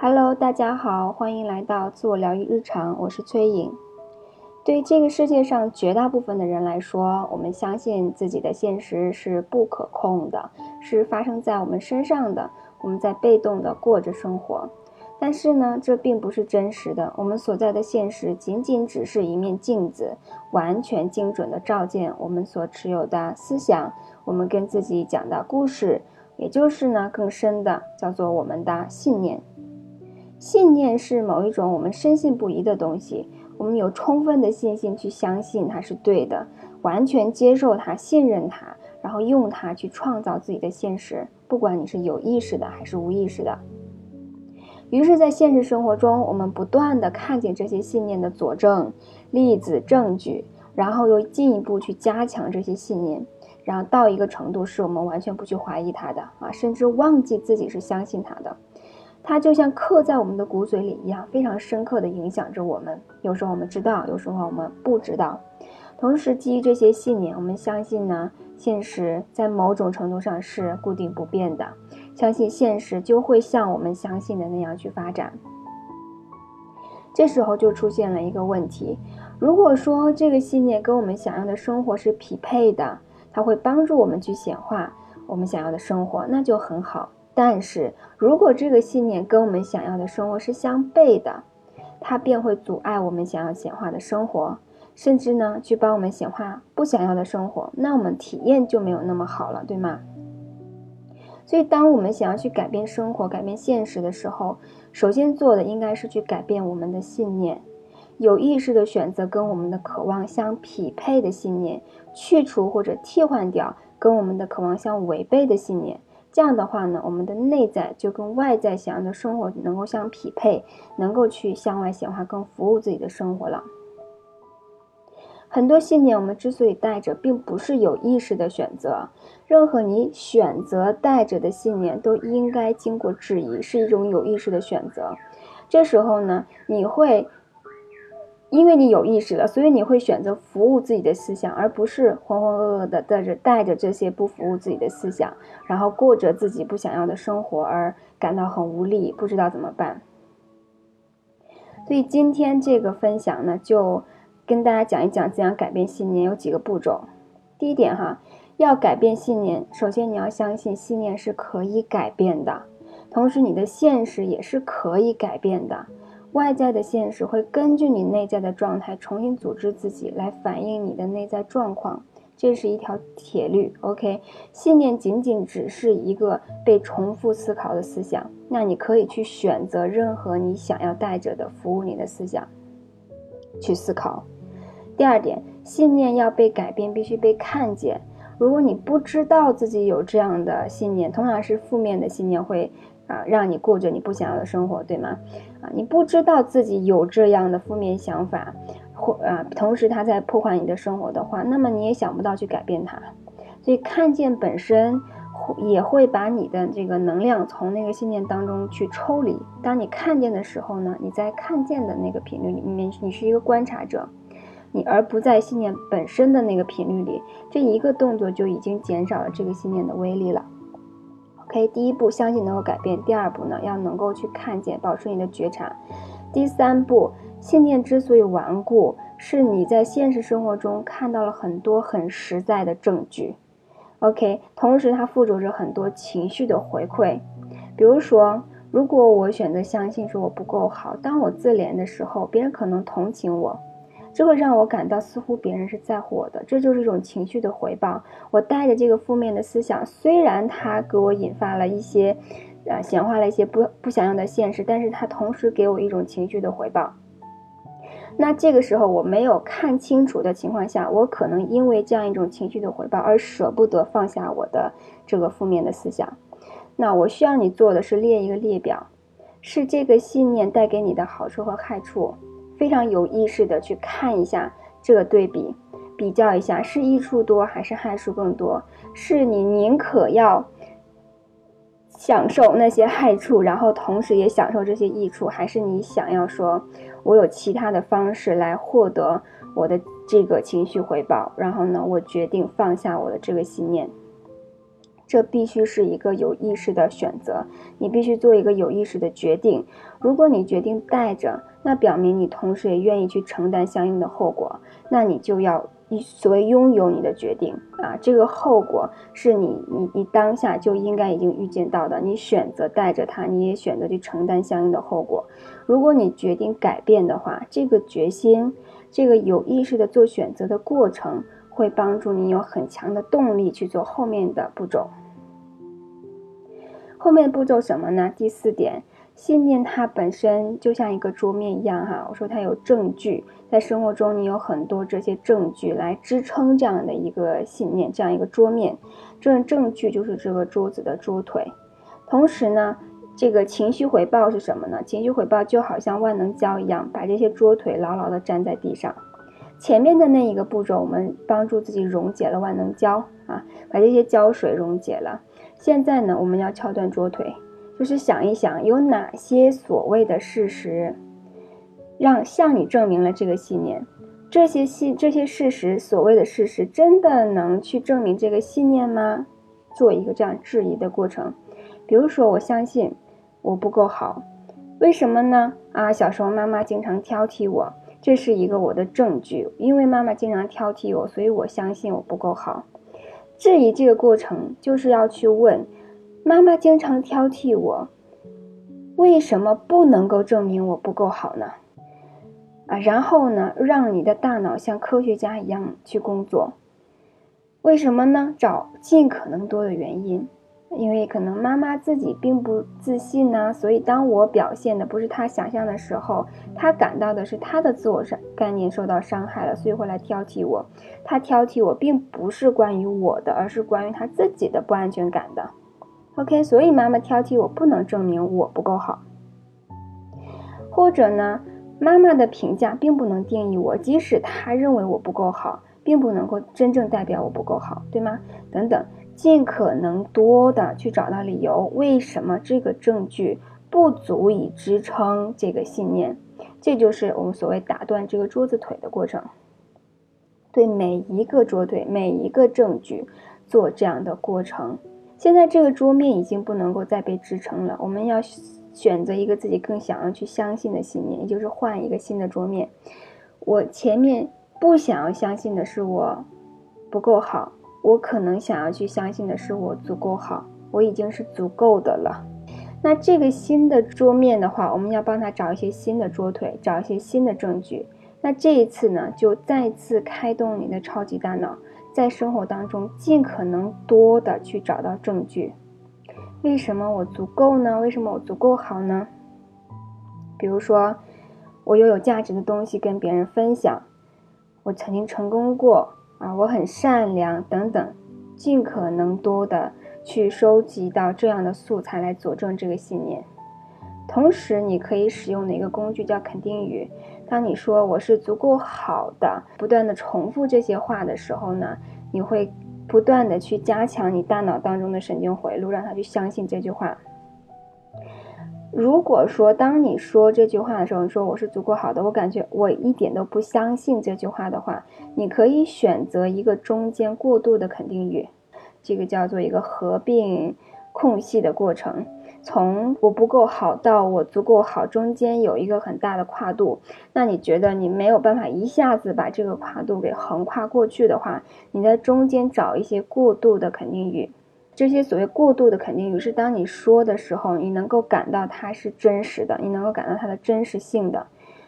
Hello，大家好，欢迎来到自我疗愈日常，我是崔颖。对这个世界上绝大部分的人来说，我们相信自己的现实是不可控的，是发生在我们身上的，我们在被动的过着生活。但是呢，这并不是真实的。我们所在的现实仅仅只是一面镜子，完全精准的照见我们所持有的思想，我们跟自己讲的故事，也就是呢更深的叫做我们的信念。信念是某一种我们深信不疑的东西，我们有充分的信心去相信它是对的，完全接受它，信任它，然后用它去创造自己的现实，不管你是有意识的还是无意识的。于是，在现实生活中，我们不断的看见这些信念的佐证、例子、证据，然后又进一步去加强这些信念，然后到一个程度，是我们完全不去怀疑它的啊，甚至忘记自己是相信它的。它就像刻在我们的骨髓里一样，非常深刻的影响着我们。有时候我们知道，有时候我们不知道。同时，基于这些信念，我们相信呢，现实在某种程度上是固定不变的。相信现实就会像我们相信的那样去发展。这时候就出现了一个问题：如果说这个信念跟我们想要的生活是匹配的，它会帮助我们去显化我们想要的生活，那就很好。但是如果这个信念跟我们想要的生活是相悖的，它便会阻碍我们想要显化的生活，甚至呢去帮我们显化不想要的生活，那我们体验就没有那么好了，对吗？所以，当我们想要去改变生活、改变现实的时候，首先做的应该是去改变我们的信念，有意识的选择跟我们的渴望相匹配的信念，去除或者替换掉跟我们的渴望相违背的信念。这样的话呢，我们的内在就跟外在想要的生活能够相匹配，能够去向外显化，更服务自己的生活了。很多信念我们之所以带着，并不是有意识的选择。任何你选择带着的信念，都应该经过质疑，是一种有意识的选择。这时候呢，你会。因为你有意识了，所以你会选择服务自己的思想，而不是浑浑噩噩的带着带着这些不服务自己的思想，然后过着自己不想要的生活而感到很无力，不知道怎么办。所以今天这个分享呢，就跟大家讲一讲怎样改变信念，有几个步骤。第一点哈，要改变信念，首先你要相信信念是可以改变的，同时你的现实也是可以改变的。外在的现实会根据你内在的状态重新组织自己，来反映你的内在状况，这是一条铁律。OK，信念仅仅只是一个被重复思考的思想，那你可以去选择任何你想要带着的服务你的思想去思考。第二点，信念要被改变，必须被看见。如果你不知道自己有这样的信念，通常是负面的信念会。啊，让你过着你不想要的生活，对吗？啊，你不知道自己有这样的负面想法，或啊，同时它在破坏你的生活的话，那么你也想不到去改变它。所以看见本身也会把你的这个能量从那个信念当中去抽离。当你看见的时候呢，你在看见的那个频率里面，你是一个观察者，你而不在信念本身的那个频率里，这一个动作就已经减少了这个信念的威力了。OK，第一步相信能够改变。第二步呢，要能够去看见，保持你的觉察。第三步，信念之所以顽固，是你在现实生活中看到了很多很实在的证据。OK，同时它附着着很多情绪的回馈。比如说，如果我选择相信说我不够好，当我自怜的时候，别人可能同情我。这会让我感到似乎别人是在乎我的，这就是一种情绪的回报。我带着这个负面的思想，虽然它给我引发了一些，呃，显化了一些不不想要的现实，但是它同时给我一种情绪的回报。那这个时候我没有看清楚的情况下，我可能因为这样一种情绪的回报而舍不得放下我的这个负面的思想。那我需要你做的是列一个列表，是这个信念带给你的好处和害处。非常有意识的去看一下这个对比，比较一下是益处多还是害处更多？是你宁可要享受那些害处，然后同时也享受这些益处，还是你想要说，我有其他的方式来获得我的这个情绪回报？然后呢，我决定放下我的这个信念。这必须是一个有意识的选择，你必须做一个有意识的决定。如果你决定带着，那表明你同时也愿意去承担相应的后果，那你就要所谓拥有你的决定啊，这个后果是你你你当下就应该已经预见到的，你选择带着它，你也选择去承担相应的后果。如果你决定改变的话，这个决心，这个有意识的做选择的过程，会帮助你有很强的动力去做后面的步骤。后面的步骤什么呢？第四点。信念它本身就像一个桌面一样，哈，我说它有证据，在生活中你有很多这些证据来支撑这样的一个信念，这样一个桌面，这种证据就是这个桌子的桌腿。同时呢，这个情绪回报是什么呢？情绪回报就好像万能胶一样，把这些桌腿牢牢地粘在地上。前面的那一个步骤，我们帮助自己溶解了万能胶啊，把这些胶水溶解了。现在呢，我们要敲断桌腿。就是想一想，有哪些所谓的事实，让向你证明了这个信念？这些信这些事实，所谓的事实，真的能去证明这个信念吗？做一个这样质疑的过程。比如说，我相信我不够好，为什么呢？啊，小时候妈妈经常挑剔我，这是一个我的证据。因为妈妈经常挑剔我，所以我相信我不够好。质疑这个过程，就是要去问。妈妈经常挑剔我，为什么不能够证明我不够好呢？啊，然后呢，让你的大脑像科学家一样去工作。为什么呢？找尽可能多的原因，因为可能妈妈自己并不自信呢，所以当我表现的不是她想象的时候，她感到的是她的自我上概念受到伤害了，所以会来挑剔我。她挑剔我，并不是关于我的，而是关于她自己的不安全感的。OK，所以妈妈挑剔我，不能证明我不够好。或者呢，妈妈的评价并不能定义我，即使她认为我不够好，并不能够真正代表我不够好，对吗？等等，尽可能多的去找到理由，为什么这个证据不足以支撑这个信念？这就是我们所谓打断这个桌子腿的过程。对每一个桌腿，每一个证据做这样的过程。现在这个桌面已经不能够再被支撑了，我们要选择一个自己更想要去相信的信念，也就是换一个新的桌面。我前面不想要相信的是我不够好，我可能想要去相信的是我足够好，我已经是足够的了。那这个新的桌面的话，我们要帮他找一些新的桌腿，找一些新的证据。那这一次呢，就再次开动你的超级大脑。在生活当中，尽可能多的去找到证据。为什么我足够呢？为什么我足够好呢？比如说，我拥有价值的东西跟别人分享，我曾经成功过啊，我很善良等等，尽可能多的去收集到这样的素材来佐证这个信念。同时，你可以使用的一个工具叫肯定语。当你说我是足够好的，不断的重复这些话的时候呢，你会不断的去加强你大脑当中的神经回路，让他去相信这句话。如果说当你说这句话的时候，你说我是足够好的，我感觉我一点都不相信这句话的话，你可以选择一个中间过渡的肯定语，这个叫做一个合并空隙的过程。从我不够好到我足够好，中间有一个很大的跨度。那你觉得你没有办法一下子把这个跨度给横跨过去的话，你在中间找一些过渡的肯定语。这些所谓过渡的肯定语，是当你说的时候，你能够感到它是真实的，你能够感到它的真实性的。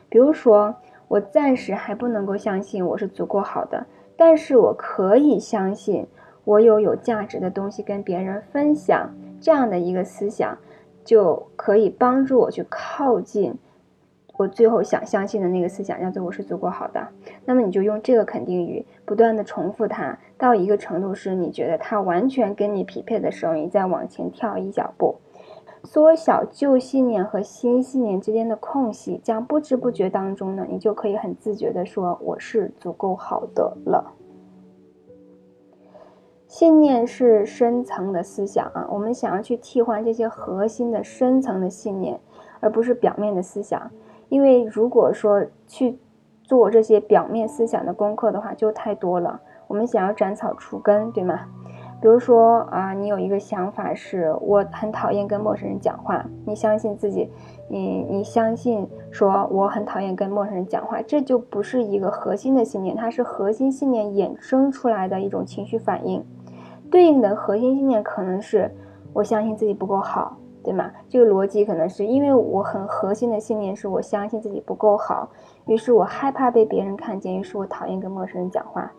比如说，我暂时还不能够相信我是足够好的，但是我可以相信我有有价值的东西跟别人分享，这样的一个思想。就可以帮助我去靠近我最后想相信的那个思想，叫做我是足够好的。那么你就用这个肯定语不断的重复它，到一个程度是你觉得它完全跟你匹配的时候，你再往前跳一小步，缩小旧信念和新信念之间的空隙，将不知不觉当中呢，你就可以很自觉的说我是足够好的了。信念是深层的思想啊，我们想要去替换这些核心的深层的信念，而不是表面的思想。因为如果说去做这些表面思想的功课的话，就太多了。我们想要斩草除根，对吗？比如说啊，你有一个想法是我很讨厌跟陌生人讲话，你相信自己，你你相信说我很讨厌跟陌生人讲话，这就不是一个核心的信念，它是核心信念衍生出来的一种情绪反应。对应的核心信念可能是我相信自己不够好，对吗？这个逻辑可能是因为我很核心的信念是我相信自己不够好，于是我害怕被别人看见，于是我讨厌跟陌生人讲话。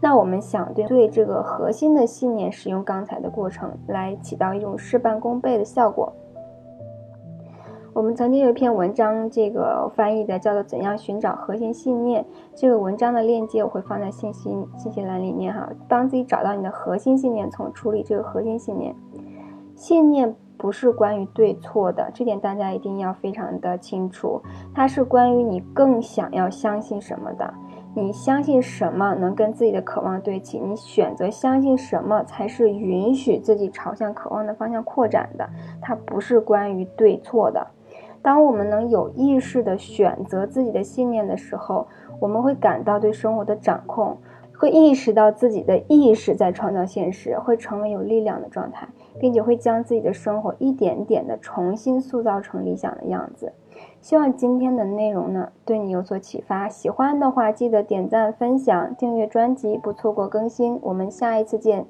那我们想对对这个核心的信念使用刚才的过程，来起到一种事半功倍的效果。我们曾经有一篇文章，这个翻译的叫做《怎样寻找核心信念》。这个文章的链接我会放在信息信息栏里面哈，帮自己找到你的核心信念，从处理这个核心信念。信念不是关于对错的，这点大家一定要非常的清楚，它是关于你更想要相信什么的。你相信什么能跟自己的渴望对齐？你选择相信什么才是允许自己朝向渴望的方向扩展的？它不是关于对错的。当我们能有意识的选择自己的信念的时候，我们会感到对生活的掌控，会意识到自己的意识在创造现实，会成为有力量的状态，并且会将自己的生活一点点的重新塑造成理想的样子。希望今天的内容呢对你有所启发。喜欢的话，记得点赞、分享、订阅专辑，不错过更新。我们下一次见。